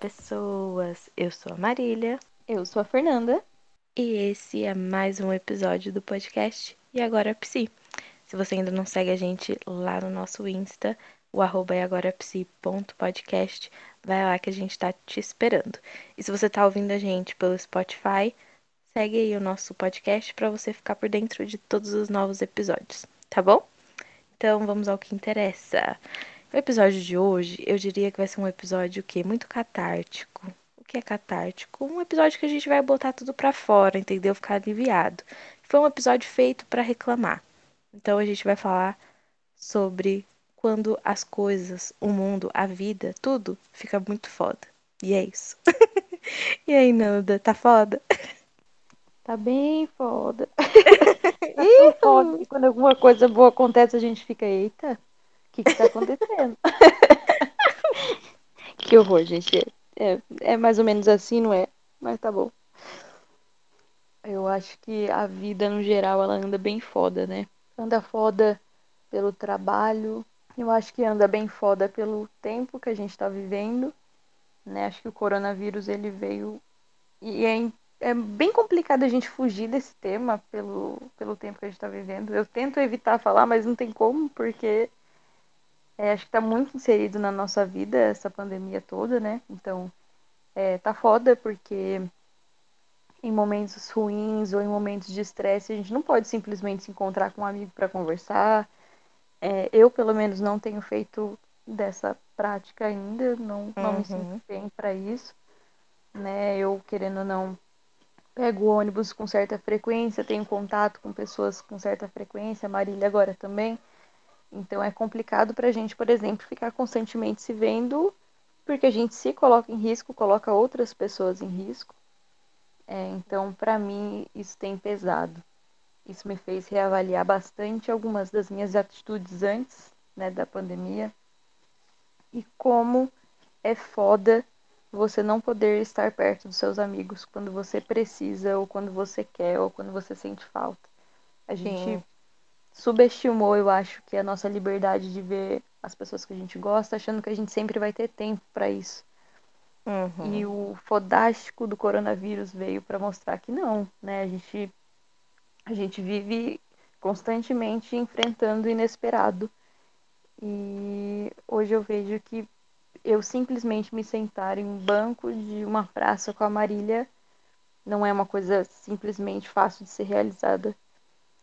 pessoas! Eu sou a Marília. Eu sou a Fernanda. E esse é mais um episódio do podcast E Agora Psi. Se você ainda não segue a gente lá no nosso Insta, o arroba é agorapsi.podcast, vai lá que a gente tá te esperando. E se você tá ouvindo a gente pelo Spotify, segue aí o nosso podcast para você ficar por dentro de todos os novos episódios, tá bom? Então vamos ao que interessa. O episódio de hoje, eu diria que vai ser um episódio que muito catártico. O que é catártico? Um episódio que a gente vai botar tudo para fora, entendeu? Ficar aliviado. Foi um episódio feito para reclamar. Então a gente vai falar sobre quando as coisas, o mundo, a vida, tudo fica muito foda. E é isso. e aí, Nanda, tá foda? Tá bem foda. tá foda. E quando alguma coisa boa acontece, a gente fica, eita, que, que tá acontecendo? que horror, gente. É, é, é mais ou menos assim, não é? Mas tá bom. Eu acho que a vida, no geral, ela anda bem foda, né? Anda foda pelo trabalho. Eu acho que anda bem foda pelo tempo que a gente tá vivendo. Né? Acho que o coronavírus, ele veio... E é, é bem complicado a gente fugir desse tema pelo, pelo tempo que a gente tá vivendo. Eu tento evitar falar, mas não tem como, porque é, acho que está muito inserido na nossa vida essa pandemia toda, né? Então, é, tá foda porque em momentos ruins ou em momentos de estresse a gente não pode simplesmente se encontrar com um amigo para conversar. É, eu, pelo menos, não tenho feito dessa prática ainda, não, não me sinto Uhum. bem para isso, né? Eu, querendo ou não, pego o ônibus com certa frequência, tenho contato com pessoas com certa frequência, a Marília agora também. Então é complicado pra gente, por exemplo, ficar constantemente se vendo, porque a gente se coloca em risco, coloca outras pessoas em risco. É, então, pra mim, isso tem pesado. Isso me fez reavaliar bastante algumas das minhas atitudes antes, né, da pandemia. E como é foda você não poder estar perto dos seus amigos quando você precisa, ou quando você quer, ou quando você sente falta. A gente Sim. Subestimou, eu acho, que a nossa liberdade de ver as pessoas que a gente gosta, achando que a gente sempre vai ter tempo para isso. Uhum. E o fodástico do coronavírus veio para mostrar que não, né? A gente a gente vive constantemente enfrentando o inesperado. E hoje eu vejo que eu simplesmente me sentar em um banco de uma praça com a Marília não é uma coisa simplesmente fácil de ser realizada.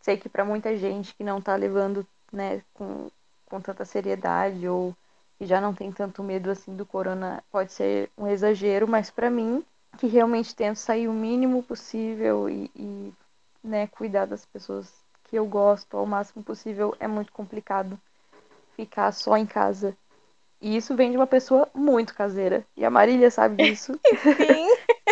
Sei que para muita gente que não tá levando, né, com, com tanta seriedade ou que já não tem tanto medo assim do corona, pode ser um exagero, mas para mim, que realmente tento sair o mínimo possível e, e né, cuidar das pessoas que eu gosto ao máximo possível, é muito complicado ficar só em casa. E isso vem de uma pessoa muito caseira. E a Marília sabe disso. Sim.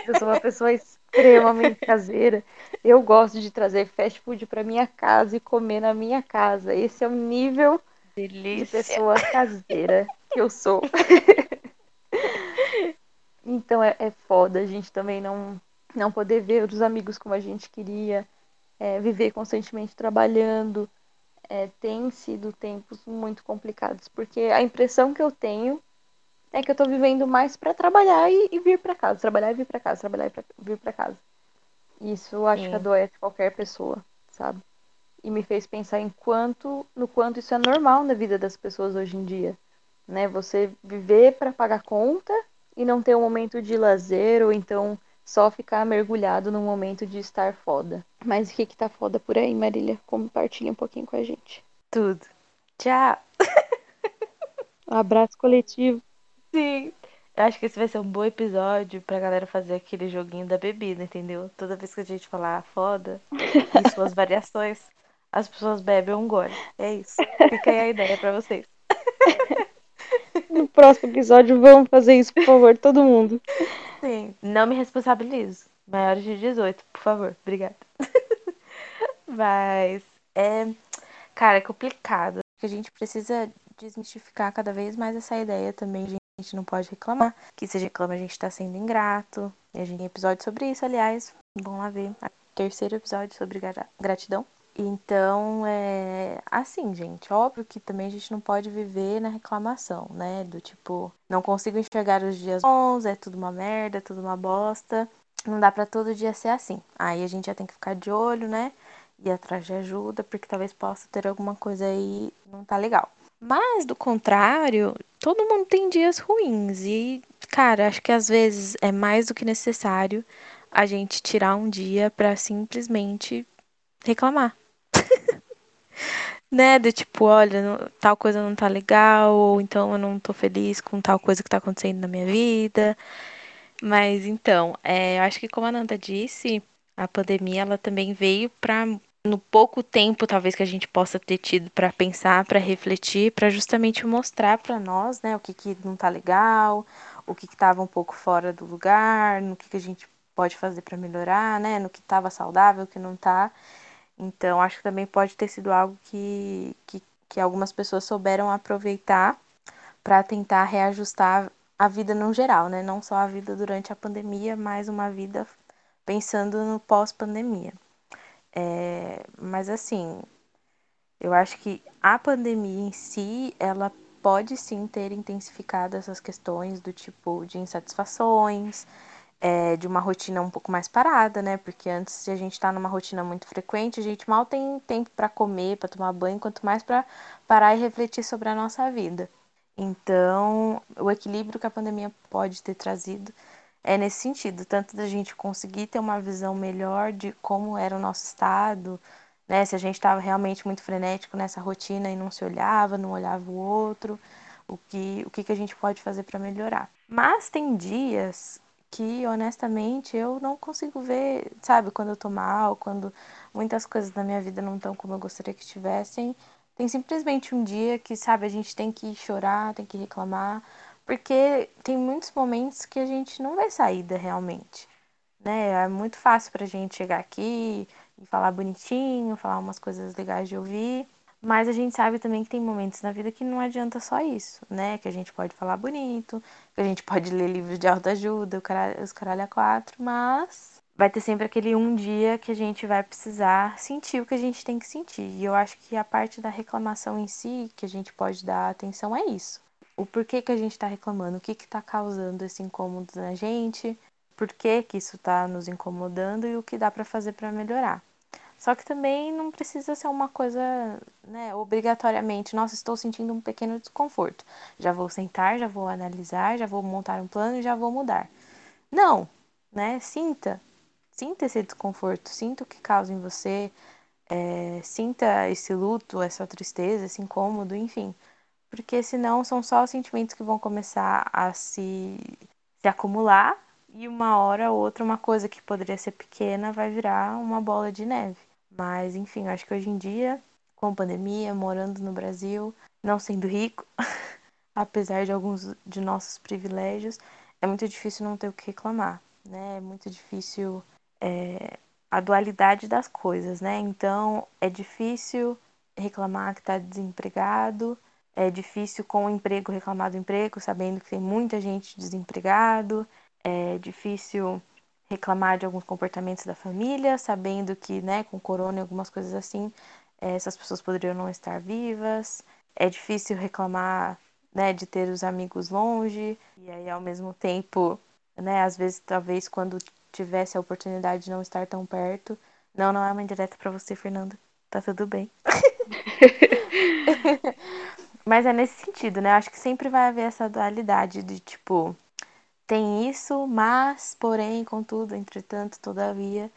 Eu sou uma pessoa extremamente caseira. Eu gosto de trazer fast food para minha casa e comer na minha casa. Esse é o nível de Delícia. pessoa caseira que eu sou. então é, é foda a gente também não, não poder ver os amigos como a gente queria, é, viver constantemente trabalhando. É, tem sido tempos muito complicados, porque a impressão que eu tenho é que eu tô vivendo mais para trabalhar e, e vir para casa, trabalhar e vir para casa, trabalhar e pra, vir para casa. Isso eu acho Sim. que adoece qualquer pessoa, sabe? E me fez pensar em quanto, no quanto isso é normal na vida das pessoas hoje em dia, né? Você viver para pagar conta e não ter um momento de lazer ou então só ficar mergulhado num momento de estar foda. Mas o que que tá foda por aí, Marília? Compartilha um pouquinho com a gente. Tudo. Tchau. Um abraço coletivo. Sim. Eu acho que esse vai ser um bom episódio pra galera fazer aquele joguinho da bebida, entendeu? Toda vez que a gente falar "Ah, foda e suas variações, as pessoas bebem um gole. É isso. Fica aí a ideia pra vocês. No próximo episódio, vamos fazer isso, por favor, todo mundo. Sim. Não me responsabilizo. Maiores de 18, por favor. Obrigada. Mas é. Cara, é complicado. A gente precisa desmistificar cada vez mais essa ideia também. de A gente não pode reclamar. Que se reclama, a gente tá sendo ingrato. E a gente tem episódio sobre isso, aliás. Vamos lá ver. O terceiro episódio sobre gra- gratidão. Então, é assim, gente. Óbvio que também a gente não pode viver na reclamação, né? Do tipo, não consigo enxergar os dias bons, é tudo uma merda, tudo uma bosta. Não dá para todo dia ser assim. Aí a gente já tem que ficar de olho, né? Ir atrás de ajuda, porque talvez possa ter alguma coisa aí não tá legal. Mas, do contrário, todo mundo tem dias ruins. E, cara, acho que às vezes é mais do que necessário a gente tirar um dia para simplesmente reclamar né? Do tipo, olha, tal coisa não tá legal, ou então eu não tô feliz com tal coisa que tá acontecendo na minha vida. Mas então, é, eu acho que como a Nanda disse, a pandemia ela também veio para no pouco tempo talvez que a gente possa ter tido para pensar, para refletir, para justamente mostrar para nós, né, o que que não tá legal, o que que um pouco fora do lugar, no que que a gente pode fazer para melhorar, né, no que tava saudável, o que não tá. Então, acho que também pode ter sido algo que, que, que algumas pessoas souberam aproveitar para tentar reajustar a vida no geral, né? Não só a vida durante a pandemia, mas uma vida pensando no pós-pandemia. É, mas assim, eu acho que a pandemia em si, ela pode sim ter intensificado essas questões do tipo de insatisfações, é, de uma rotina um pouco mais parada, né? Porque antes, se a gente está numa rotina muito frequente, a gente mal tem tempo para comer, para tomar banho, quanto mais para parar e refletir sobre a nossa vida. Então, o equilíbrio que a pandemia pode ter trazido é nesse sentido, tanto da gente conseguir ter uma visão melhor de como era o nosso estado, né? Se a gente estava realmente muito frenético nessa rotina e não se olhava, não olhava o outro, o que, o que, que a gente pode fazer para melhorar. Mas tem dias que, honestamente, eu não consigo ver, sabe, quando eu tô mal, quando muitas coisas na minha vida não estão como eu gostaria que estivessem. Tem simplesmente um dia que, sabe, a gente tem que chorar, tem que reclamar, porque tem muitos momentos que a gente não vê saída realmente, né? É muito fácil pra gente chegar aqui e falar bonitinho, falar umas coisas legais de ouvir, mas a gente sabe também que tem momentos na vida que não adianta só isso, né? Que a gente pode falar bonito, que a gente pode ler livros de autoajuda, os caralho a quatro, mas vai ter sempre aquele um dia que a gente vai precisar sentir o que a gente tem que sentir. E eu acho que a parte da reclamação em si, que a gente pode dar atenção é isso. O porquê que a gente está reclamando, o que está causando esse incômodo na gente, por que, que isso está nos incomodando e o que dá para fazer para melhorar. Só que também não precisa ser uma coisa, né, obrigatoriamente, nossa, estou sentindo um pequeno desconforto. Já vou sentar, já vou analisar, já vou montar um plano e já vou mudar. Não, né? Sinta, sinta esse desconforto, sinta o que causa em você, é, sinta esse luto, essa tristeza, esse incômodo, enfim. Porque senão são só os sentimentos que vão começar a se, se acumular e uma hora ou outra uma coisa que poderia ser pequena vai virar uma bola de neve. Mas, enfim, acho que hoje em dia, com pandemia, morando no Brasil, não sendo rico, apesar de alguns de nossos privilégios, é muito difícil não ter o que reclamar, né? É muito difícil é, a dualidade das coisas, né? Então, é difícil reclamar que está desempregado, é difícil com o emprego reclamar do emprego, sabendo que tem muita gente desempregado, é difícil reclamar de alguns comportamentos da família, sabendo que, né, com corona e algumas coisas assim, essas pessoas poderiam não estar vivas. É difícil reclamar, né, de ter os amigos longe e aí ao mesmo tempo, né, às vezes talvez quando tivesse a oportunidade de não estar tão perto. Não, não é uma indireta para você, Fernanda. Tá tudo bem. Mas é nesse sentido, né? Eu acho que sempre vai haver essa dualidade de tipo, tem isso, mas, porém, contudo, entretanto, todavia.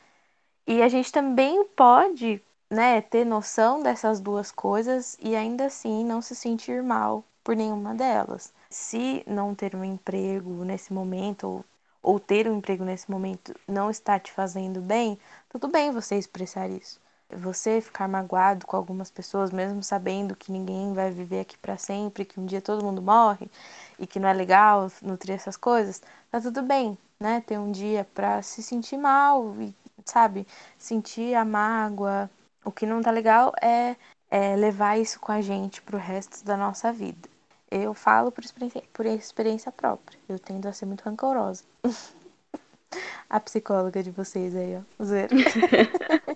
E a gente também pode, né, ter noção dessas duas coisas e ainda assim não se sentir mal por nenhuma delas. Se não ter um emprego nesse momento, ou, ou ter um emprego nesse momento não está te fazendo bem, tudo bem você expressar isso. Você ficar magoado com algumas pessoas, mesmo sabendo que ninguém vai viver aqui para sempre, que um dia todo mundo morre e que não é legal nutrir essas coisas, tá tudo bem, né? Ter um dia para se sentir mal e, sabe, sentir a mágoa. O que não tá legal é, é levar isso com a gente pro resto da nossa vida. Eu falo por experiência, por experiência própria. Eu tendo a ser muito rancorosa. a psicóloga de vocês aí, ó. Zoeira.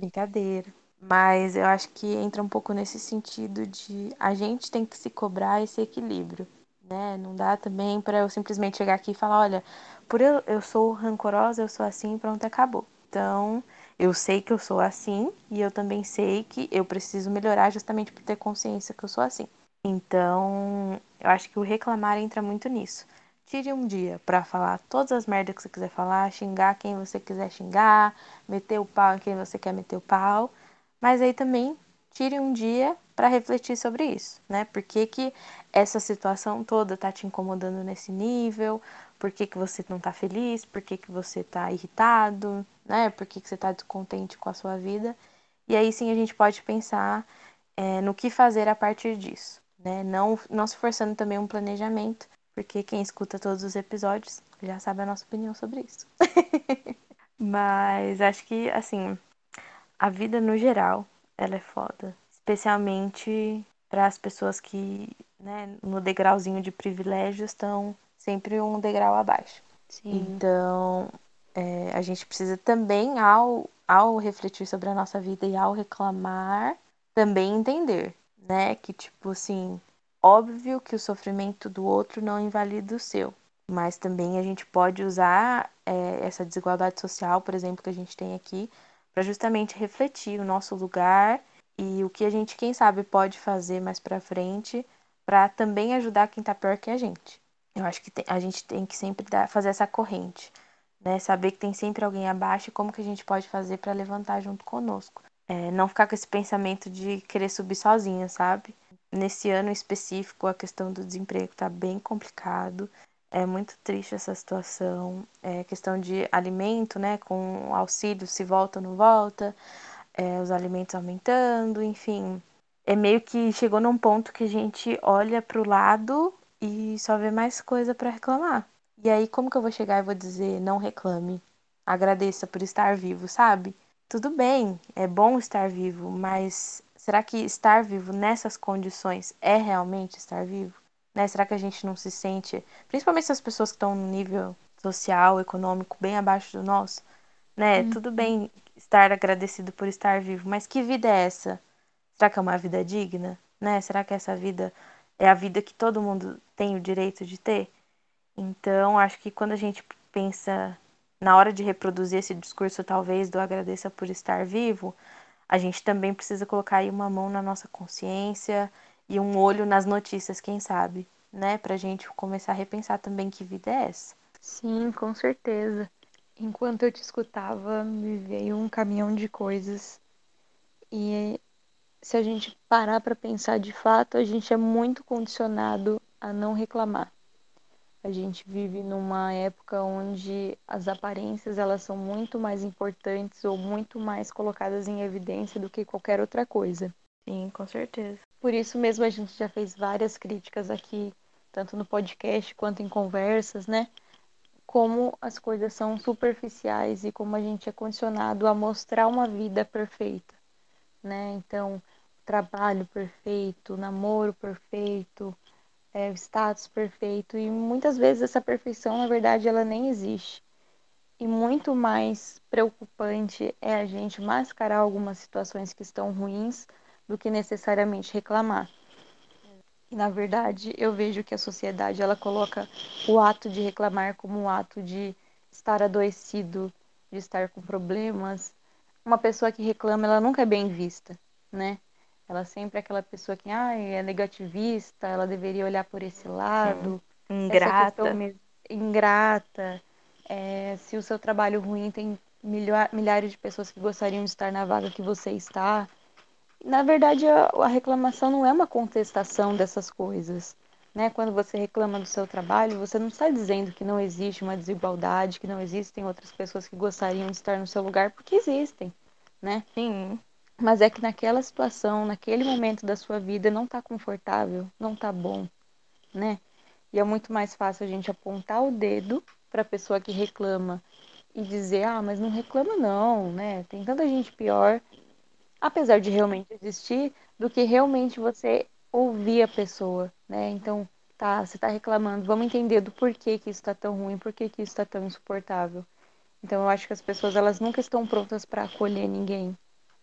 Brincadeira. Mas eu acho que entra um pouco nesse sentido de a gente tem que se cobrar esse equilíbrio, né? Não dá também para eu simplesmente chegar aqui e falar, olha, por eu, eu sou rancorosa, eu sou assim, pronto, acabou. Então, eu sei que eu sou assim e eu também sei que eu preciso melhorar justamente por ter consciência que eu sou assim. Então, eu acho que o reclamar entra muito nisso. Tire um dia para falar todas as merdas que você quiser falar, xingar quem você quiser xingar, meter o pau em quem você quer meter o pau, mas aí também tire um dia para refletir sobre isso, né? Por que, que essa situação toda tá te incomodando nesse nível? Por que, que você não tá feliz? Por que, que você tá irritado? Né? Por que, que você tá descontente com a sua vida? E aí sim a gente pode pensar é, no que fazer a partir disso, né? Não, não se forçando também um planejamento, porque quem escuta todos os episódios já sabe a nossa opinião sobre isso. Mas acho que, assim, a vida no geral, ela é foda. Especialmente para as pessoas que, né, no degrauzinho de privilégio estão sempre um degrau abaixo. Sim. Então, é, a gente precisa também, ao, ao refletir sobre a nossa vida e ao reclamar, também entender, né, que, tipo assim, óbvio que o sofrimento do outro não invalida o seu, mas também a gente pode usar é, essa desigualdade social, por exemplo, que a gente tem aqui, para justamente refletir o nosso lugar e o que a gente, quem sabe, pode fazer mais para frente para também ajudar quem está pior que a gente. Eu acho que tem, a gente tem que sempre dar, fazer essa corrente, né? Saber que tem sempre alguém abaixo e como que a gente pode fazer para levantar junto conosco. É, não ficar com esse pensamento de querer subir sozinha, sabe? Nesse ano específico, a questão do desemprego está bem complicado. É muito triste essa situação. É questão de alimento, né? Com auxílio, se volta ou não volta. É, os alimentos aumentando, enfim. É meio que chegou num ponto que a gente olha para o lado e só vê mais coisa para reclamar. E aí, como que eu vou chegar e vou dizer não reclame? Agradeça por estar vivo, sabe? Tudo bem, é bom estar vivo, mas será que estar vivo nessas condições é realmente estar vivo? Né? Será que a gente não se sente, principalmente essas pessoas que estão no nível social, econômico bem abaixo do nosso, né? Uhum. Tudo bem estar agradecido por estar vivo, mas que vida é essa? Será que é uma vida digna? Né? Será que essa vida é a vida que todo mundo tem o direito de ter? Então, acho que quando a gente pensa na hora de reproduzir esse discurso, talvez, do agradeça por estar vivo, a gente também precisa colocar aí uma mão na nossa consciência e um olho nas notícias, quem sabe, né? Pra gente começar a repensar também que vida é essa. Sim, com certeza. Enquanto eu te escutava, me veio um caminhão de coisas. E se a gente parar para pensar de fato, a gente é muito condicionado a não reclamar. A gente vive numa época onde as aparências elas são muito mais importantes ou muito mais colocadas em evidência do que qualquer outra coisa. Sim, com certeza. Por isso mesmo a gente já fez várias críticas aqui, tanto no podcast quanto em conversas, né? Como as coisas são superficiais e como a gente é condicionado a mostrar uma vida perfeita, né? Então, trabalho perfeito, namoro perfeito, é, status perfeito. E muitas vezes essa perfeição na verdade ela nem existe. E muito mais preocupante é a gente mascarar algumas situações que estão ruins do que necessariamente reclamar. E na verdade eu vejo que a sociedade ela coloca o ato de reclamar como um ato de estar adoecido de estar com problemas. Uma pessoa que reclama ela nunca é bem vista né ela sempre é aquela pessoa que ah, é negativista, ela deveria olhar por esse lado. Ingrata. Ingrata. É, se o seu trabalho ruim tem milhares de pessoas que gostariam de estar na vaga que você está. Na verdade, a, a reclamação não é uma contestação dessas coisas. Né? Quando você reclama do seu trabalho, você não está dizendo que não existe uma desigualdade, que não existem outras pessoas que gostariam de estar no seu lugar, porque existem, né? Sim. Mas é que naquela situação, naquele momento da sua vida, não tá confortável, não tá bom, né? E é muito mais fácil a gente apontar o dedo para a pessoa que reclama e dizer: "Ah, mas não reclama não, né? Tem tanta gente pior", apesar de realmente existir, do que realmente você ouvir a pessoa, né? Então, tá, você tá reclamando, vamos entender do porquê que isso tá tão ruim, por que isso tá tão insuportável. Então, eu acho que as pessoas elas nunca estão prontas para acolher ninguém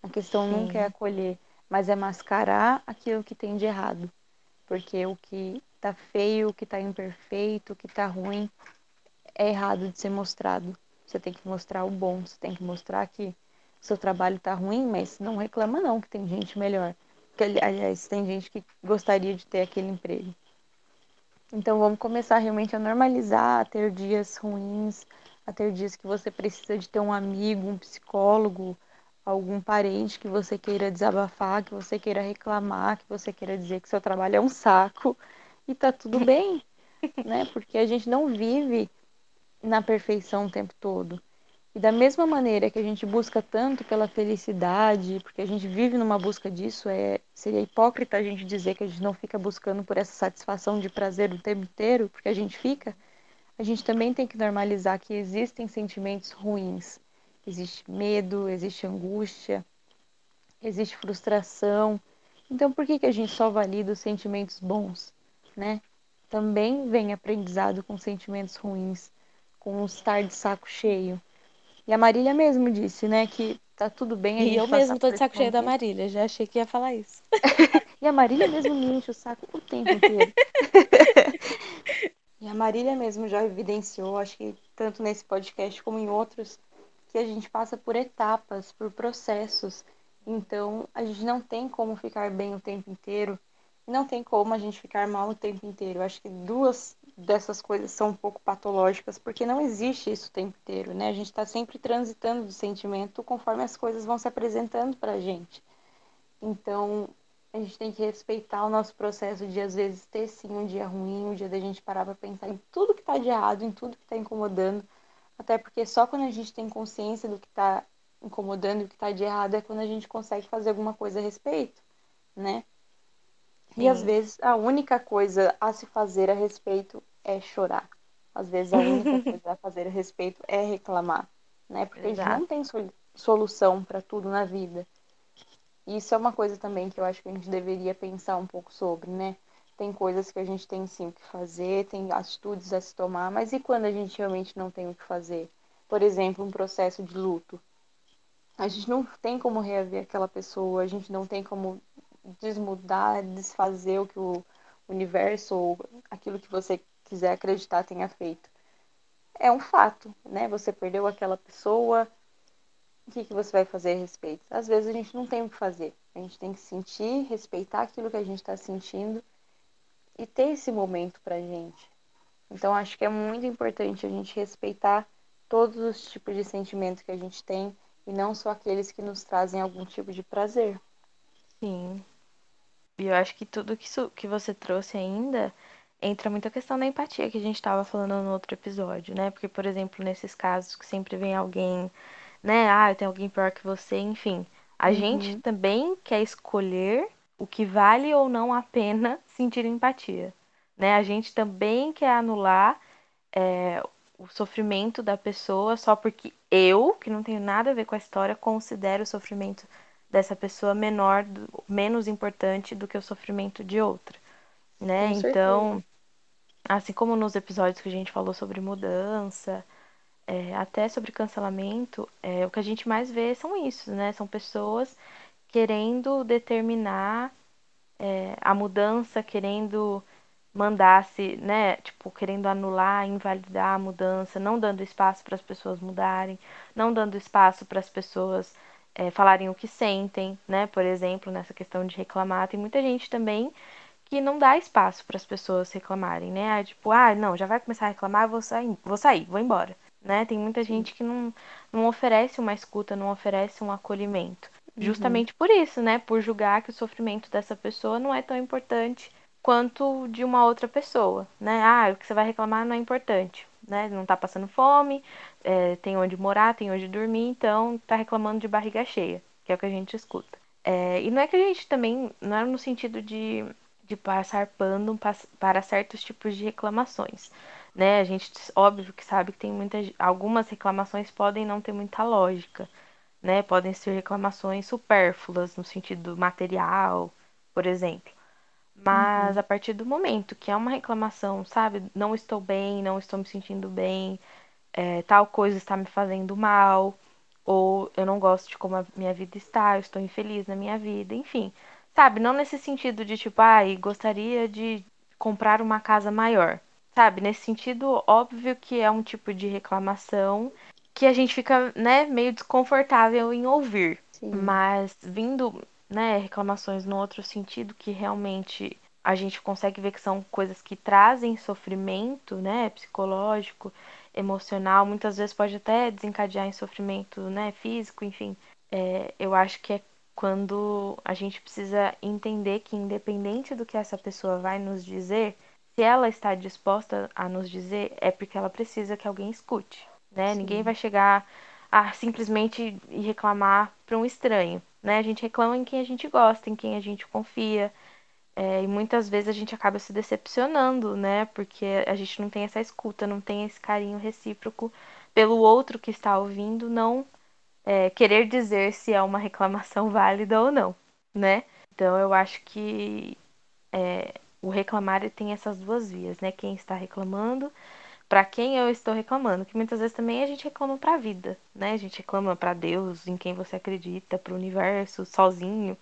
A questão Sim. nunca é acolher, mas é mascarar aquilo que tem de errado. Porque o que tá feio, o que tá imperfeito, o que tá ruim, é errado de ser mostrado. Você tem que mostrar o bom, você tem que mostrar que seu trabalho tá ruim, mas não reclama não, que tem gente melhor. Que, aliás, tem gente que gostaria de ter aquele emprego. Então vamos começar realmente a normalizar, a ter dias ruins, a ter dias que você precisa de ter um amigo, um psicólogo, algum parente que você queira desabafar, que você queira reclamar, que você queira dizer que seu trabalho é um saco e tá tudo bem, né? Porque a gente não vive na perfeição o tempo todo. E da mesma maneira que a gente busca tanto pela felicidade, porque a gente vive numa busca disso, é seria hipócrita a gente dizer que a gente não fica buscando por essa satisfação de prazer o tempo inteiro, porque a gente fica. A gente também tem que normalizar que existem sentimentos ruins. Existe medo, existe angústia, existe frustração. Então, por que, que a gente só valida os sentimentos bons, né? Também vem aprendizado com sentimentos ruins, com estar de saco cheio. E a Marília mesmo disse, né, que tá tudo bem E eu mesmo tô de saco cheio da. Marília, já achei que ia falar isso. E a Marília mesmo me enche o saco o tempo inteiro. e a Marília mesmo já evidenciou, acho que tanto nesse podcast como em outros, que a gente passa por etapas, por processos. Então, a gente não tem como ficar bem o tempo inteiro. Não tem como a gente ficar mal o tempo inteiro. Eu acho que duas dessas coisas são um pouco patológicas, porque não existe isso o tempo inteiro, né? A gente está sempre transitando do sentimento conforme as coisas vão se apresentando para a gente. Então, a gente tem que respeitar o nosso processo de, às vezes, ter sim um dia ruim, um dia da gente parar para pensar em tudo que está de errado, em tudo que está incomodando. Até porque só quando a gente tem consciência do que está incomodando, o que está de errado, é quando a gente consegue fazer alguma coisa a respeito, né? E às Sim. vezes a única coisa a se fazer a respeito é chorar. Às vezes a única coisa a fazer a respeito é reclamar, né? Porque a gente não Exato. tem sol- solução para tudo na vida. E Isso é uma coisa também que eu acho que a gente deveria pensar um pouco sobre, né? Tem coisas que a gente tem sim o que fazer, tem atitudes a se tomar, mas e quando a gente realmente não tem o que fazer? Por exemplo, um processo de luto. A gente não tem como reaver aquela pessoa, a gente não tem como desmudar, desfazer o que o universo ou aquilo que você quiser acreditar tenha feito. É um fato, né? Você perdeu aquela pessoa, o que, que você vai fazer a respeito? Às vezes a gente não tem o que fazer. A gente tem que sentir, respeitar aquilo que a gente está sentindo e ter esse momento pra gente. Então acho que é muito importante a gente respeitar todos os tipos de sentimento que a gente tem e não só aqueles que nos trazem algum tipo de prazer. Sim. E eu acho que tudo que, isso, que você trouxe ainda entra muito a questão da empatia que a gente estava falando no outro episódio, né? Porque, por exemplo, nesses casos que sempre vem alguém, né? Ah, tem alguém pior que você, enfim. A gente Uhum. também quer escolher o que vale ou não a pena sentir empatia, né? A gente também quer anular é, o sofrimento da pessoa só porque eu, que não tenho nada a ver com a história, considero o sofrimento dessa pessoa menor, do- menos importante do que o sofrimento de outra, né? Com certeza. Então, assim como nos episódios que a gente falou sobre mudança, é, até sobre cancelamento, é, o que a gente mais vê são isso, né? São pessoas querendo determinar é, a mudança, querendo mandasse, né, tipo, querendo anular, invalidar a mudança, não dando espaço para as pessoas mudarem, não dando espaço para as pessoas é, falarem o que sentem, né? Por exemplo, nessa questão de reclamar, tem muita gente também que não dá espaço para as pessoas reclamarem, né? Ah, tipo, ah, não, já vai começar a reclamar, vou sair, vou sair, vou embora, né? Tem muita gente que não, não oferece uma escuta, não oferece um acolhimento. Uhum. Justamente por isso, né? Por julgar que o sofrimento dessa pessoa não é tão importante quanto de uma outra pessoa, né? Ah, o que você vai reclamar não é importante, né? Não tá passando fome, é, tem onde morar, tem onde dormir, então tá reclamando de barriga cheia, que é o que a gente escuta. É, e não é que a gente também, não é no sentido de, de passar pano para certos tipos de reclamações, né? A gente, óbvio que sabe que tem muitas, algumas reclamações podem não ter muita lógica, né? Podem ser reclamações supérfluas no sentido material, por exemplo. Mas Uhum. a partir do momento que é uma reclamação, sabe? Não estou bem, não estou me sentindo bem, é, tal coisa está me fazendo mal. ou eu não gosto de como a minha vida está, eu estou infeliz na minha vida, enfim. Sabe, não nesse sentido de tipo, ai, ah, gostaria de comprar uma casa maior. Sabe, nesse sentido, óbvio que é um tipo de reclamação que a gente fica, né, meio desconfortável em ouvir. Sim. Mas vindo, né, reclamações no outro sentido que realmente a gente consegue ver que são coisas que trazem sofrimento, né, psicológico, emocional, muitas vezes pode até desencadear em sofrimento, né, físico, enfim. É, eu acho que é quando a gente precisa entender que independente do que essa pessoa vai nos dizer, se ela está disposta a nos dizer, é porque ela precisa que alguém escute, né? Sim. Ninguém vai chegar a simplesmente reclamar para um estranho, né? A gente reclama em quem a gente gosta, em quem a gente confia, é, e muitas vezes a gente acaba se decepcionando, né? Porque a gente não tem essa escuta, não tem esse carinho recíproco pelo outro que está ouvindo, não é, querer dizer se é uma reclamação válida ou não, né? Então eu acho que é, o reclamar tem essas duas vias, né? Quem está reclamando, para quem eu estou reclamando, que muitas vezes também a gente reclama para a vida, né? A gente reclama para Deus, em quem você acredita, para o universo, sozinho,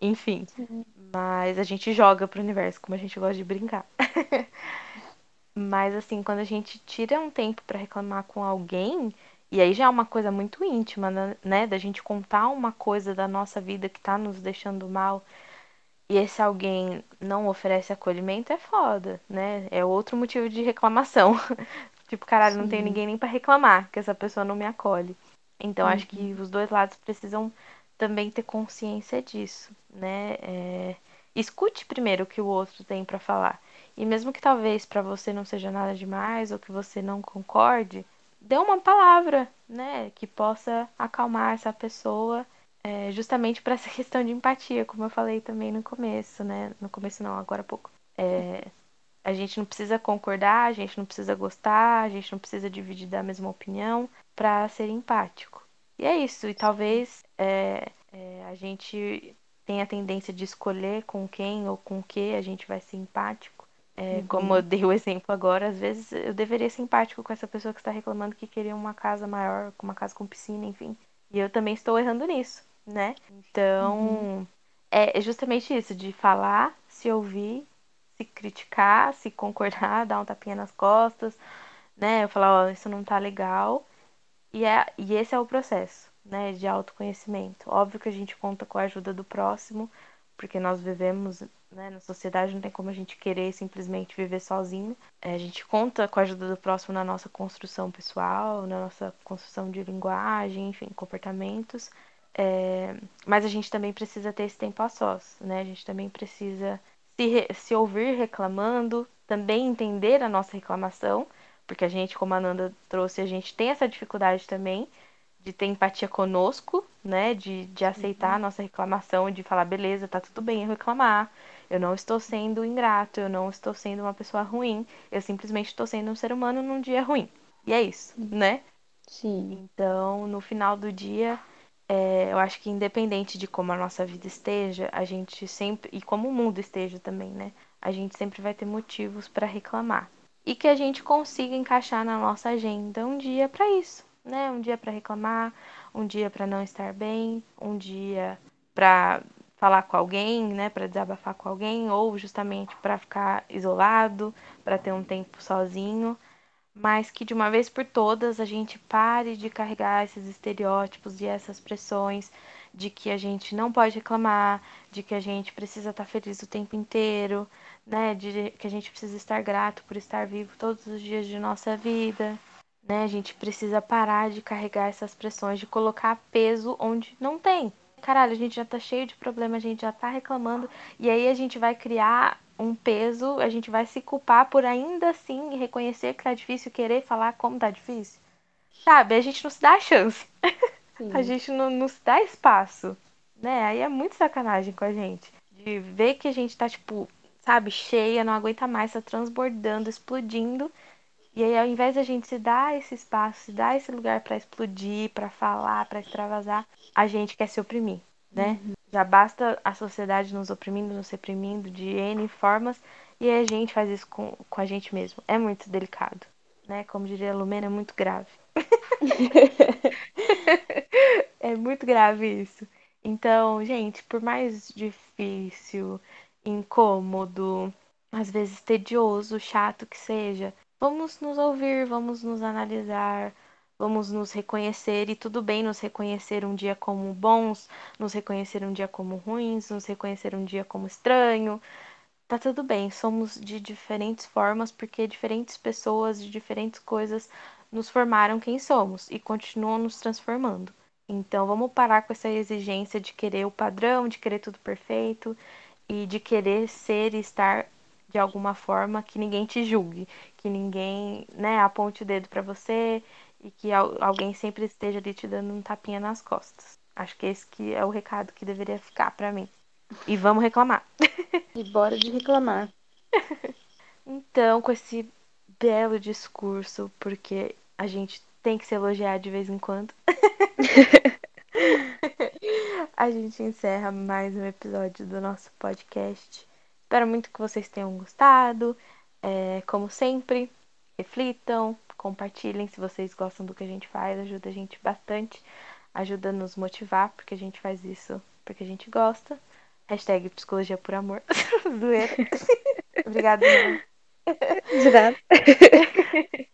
enfim. Sim. Mas a gente joga para o universo, como a gente gosta de brincar. Mas assim, quando a gente tira um tempo para reclamar com alguém, e aí já é uma coisa muito íntima, né? né? Da gente contar uma coisa da nossa vida que tá nos deixando mal e esse alguém não oferece acolhimento, é foda, né? É outro motivo de reclamação. tipo, caralho, Sim. não tem ninguém nem para reclamar que essa pessoa não me acolhe. Então, uhum. acho que uhum. os dois lados precisam também ter consciência disso, né? É... Escute primeiro o que o outro tem para falar. E mesmo que talvez para você não seja nada demais ou que você não concorde, dê uma palavra, né? Que possa acalmar essa pessoa é, justamente para essa questão de empatia, como eu falei também no começo, né? No começo não, agora há pouco. É, a gente não precisa concordar, a gente não precisa gostar, a gente não precisa dividir da mesma opinião para ser empático. E é isso, e talvez é, é, a gente tenha a tendência de escolher com quem ou com que a gente vai ser empático. É, uhum. Como eu dei o exemplo agora, às vezes eu deveria ser empático com essa pessoa que está reclamando que queria uma casa maior, com uma casa com piscina, enfim. E eu também estou errando nisso né? Então, uhum. é justamente isso, de falar, se ouvir, se criticar, se concordar, dar um tapinha nas costas, né? Eu falar, ó, oh, isso não tá legal. E, é, e esse é o processo, né, de autoconhecimento. Óbvio que a gente conta com a ajuda do próximo, porque nós vivemos né, na sociedade, não tem como a gente querer simplesmente viver sozinho. É, a gente conta com a ajuda do próximo na nossa construção pessoal, na nossa construção de linguagem, enfim, comportamentos. É, mas a gente também precisa ter esse tempo a sós, né? A gente também precisa se, se ouvir reclamando, também entender a nossa reclamação, porque a gente, como a Nanda trouxe, a gente tem essa dificuldade também de ter empatia conosco, né? De, de aceitar uhum. a nossa reclamação, de falar, beleza, tá tudo bem eu reclamar, eu não estou sendo ingrato, eu não estou sendo uma pessoa ruim, eu simplesmente estou sendo um ser humano num dia ruim. E é isso, né? Sim. Então, no final do dia, é, eu acho que independente de como a nossa vida esteja, a gente sempre, e como o mundo esteja também, né? A gente sempre vai ter motivos para reclamar. E que a gente consiga encaixar na nossa agenda um dia para isso, né? Um dia para reclamar, um dia para não estar bem, um dia para falar com alguém, né, para desabafar com alguém ou justamente para ficar isolado, para ter um tempo sozinho mas que de uma vez por todas a gente pare de carregar esses estereótipos e essas pressões de que a gente não pode reclamar, de que a gente precisa estar feliz o tempo inteiro, né, de que a gente precisa estar grato por estar vivo todos os dias de nossa vida, né? A gente precisa parar de carregar essas pressões, de colocar peso onde não tem. Caralho, a gente já tá cheio de problema, a gente já tá reclamando, e aí a gente vai criar um peso, a gente vai se culpar por ainda assim reconhecer que tá difícil, querer falar como tá difícil. Sabe? A gente não se dá a chance. a gente não, não se dá espaço. Né? Aí é muito sacanagem com a gente. De ver que a gente tá, tipo, sabe, cheia, não aguenta mais, tá transbordando, explodindo. E aí, ao invés de a gente se dar esse espaço, se dar esse lugar para explodir, para falar, para extravasar, a gente quer se oprimir, né? Uhum. Já basta a sociedade nos oprimindo, nos reprimindo de N formas, e a gente faz isso com, com a gente mesmo. É muito delicado, né? Como diria a Lumena, é muito grave. É muito grave isso. Então, gente, por mais difícil, incômodo, às vezes tedioso, chato que seja, vamos nos ouvir, vamos nos analisar, vamos nos reconhecer e tudo bem nos reconhecer um dia como bons, nos reconhecer um dia como ruins, nos reconhecer um dia como estranho. Tá tudo bem, somos de diferentes formas porque diferentes pessoas de diferentes coisas nos formaram quem somos e continuam nos transformando. Então vamos parar com essa exigência de querer o padrão, de querer tudo perfeito e de querer ser e estar de alguma forma que ninguém te julgue, que ninguém, né, aponte o dedo para você e que alguém sempre esteja ali te dando um tapinha nas costas. Acho que esse que é o recado que deveria ficar para mim. E vamos reclamar. E bora de reclamar. então, com esse belo discurso, porque a gente tem que se elogiar de vez em quando. a gente encerra mais um episódio do nosso podcast. Espero muito que vocês tenham gostado. É, como sempre, reflitam, compartilhem se vocês gostam do que a gente faz, ajuda a gente bastante, ajuda a nos motivar, porque a gente faz isso porque a gente gosta. Hashtag psicologia por amor. Zoeira. Obrigada. De nada.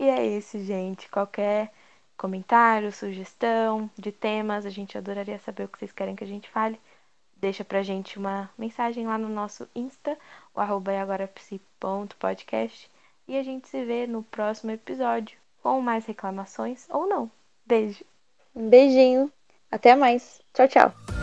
e é isso, gente. Qualquer comentário, sugestão de temas, a gente adoraria saber o que vocês querem que a gente fale. Deixa pra gente uma mensagem lá no nosso Insta, o arroba agorapsi.podcast. E a gente se vê no próximo episódio com mais reclamações ou não. Beijo. Um beijinho. Até mais. Tchau, tchau.